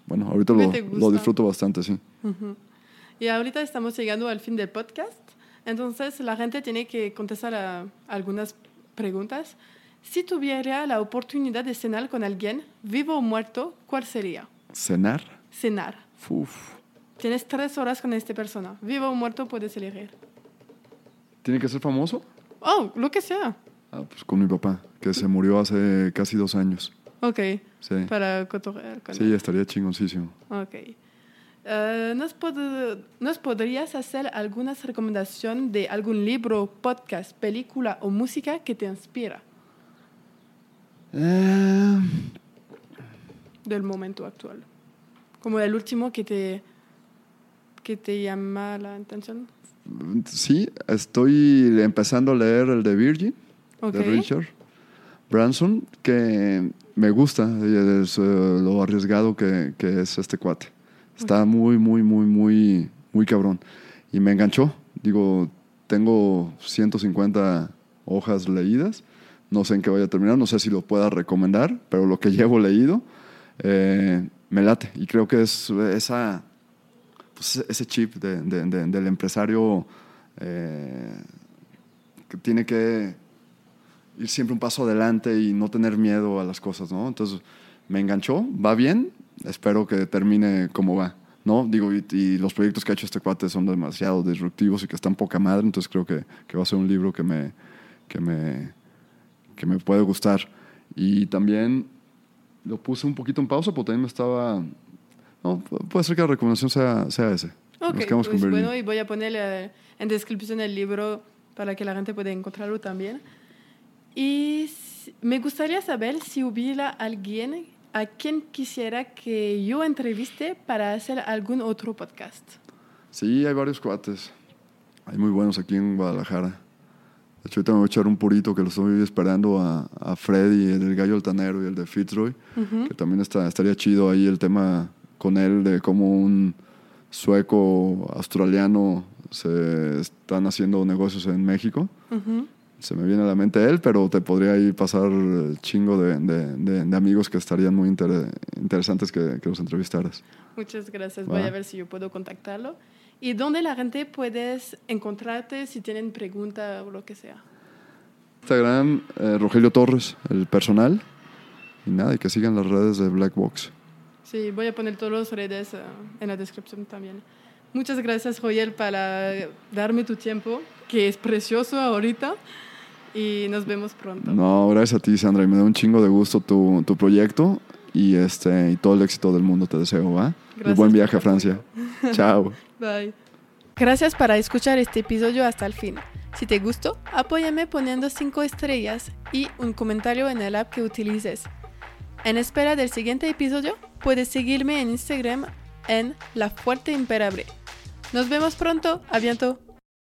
bueno, ahorita ¿Qué lo, lo disfruto bastante, sí. Ujú. Y ahorita estamos llegando al fin del podcast, entonces la gente tiene que contestar a algunas preguntas. Si tuviera la oportunidad de cenar con alguien, vivo o muerto, ¿cuál sería? ¿Cenar? Cenar. Uf. Tienes tres horas con esta persona. Vivo o muerto, puedes elegir. ¿Tiene que ser famoso? Oh, lo que sea. Ah, pues con mi papá, que se murió hace casi dos años. Ok, Sí, para cotorrear con sí él. estaría chingoncísimo. Ok. Eh, ¿nos, pod- ¿Nos podrías hacer algunas recomendaciones de algún libro, podcast, película o música que te inspira Eh, del momento actual? Como el último que te, que te llama la atención. Sí, estoy empezando a leer el de Virgin, de Richard Branson, que me gusta es, eh, lo arriesgado que, que es este cuate. Está muy, muy, muy, muy, muy cabrón. Y me enganchó. Digo, tengo 150 hojas leídas. No sé en qué vaya a terminar, no sé si lo pueda recomendar, pero lo que *laughs* llevo leído eh, me late. Y creo que es esa, pues, ese chip de- de- de- del empresario eh, que tiene que ir siempre un paso adelante y no tener miedo a las cosas, ¿no? Entonces me enganchó, va bien, espero que termine como va, ¿no? Digo, y, y los proyectos que ha hecho este cuate son demasiado disruptivos y que están poca madre, entonces creo que, que va a ser un libro que me, que me, que me puede gustar. Y también lo puse un poquito en pausa, porque también me estaba... No, pu- puede ser que la recomendación sea, sea ese. Ok, Nos pues bueno, y voy a poner eh, en descripción el libro para que la gente pueda encontrarlo también. Y me gustaría saber si hubiera alguien a quien quisiera que yo entreviste para hacer algún otro podcast. Sí, hay varios cuates. Hay muy buenos aquí en Guadalajara. De hecho, ahorita me voy a echar un purito que lo estoy esperando a, a Freddy, el del Gallo Altanero y el de Fitzroy, que también está, estaría chido ahí el tema con él de cómo un sueco australiano se están haciendo negocios en México. Ujú. Se me viene a la mente él, pero te podría ahí pasar el chingo de, de- de- de amigos que estarían muy inter- interesantes que, que los entrevistaras. Muchas gracias. Voy a ver si yo puedo contactarlo. ¿Y dónde la gente puede encontrarte si tienen pregunta o lo que sea? Instagram, eh, Rogelio Torres, el personal. Y nada, y que sigan las redes de Black Box. Sí, voy a poner todas las redes eh, en la descripción también. Muchas gracias, Royel, para darme tu tiempo, que es precioso ahorita. Y nos vemos pronto. No, gracias a ti, Sandra. Y me da un chingo de gusto tu, tu proyecto. Y, este, y todo el éxito del mundo te deseo, ¿va? Y Gracias buen por viaje a Francia. Chao. *laughs* Bye. Gracias por escuchar este episodio hasta el fin. Si te gustó, apóyame poniendo 5 estrellas y un comentario en el app que utilices. En espera del siguiente episodio, puedes seguirme en Instagram en La Fuerte Imperable. Nos vemos pronto. A bientôt.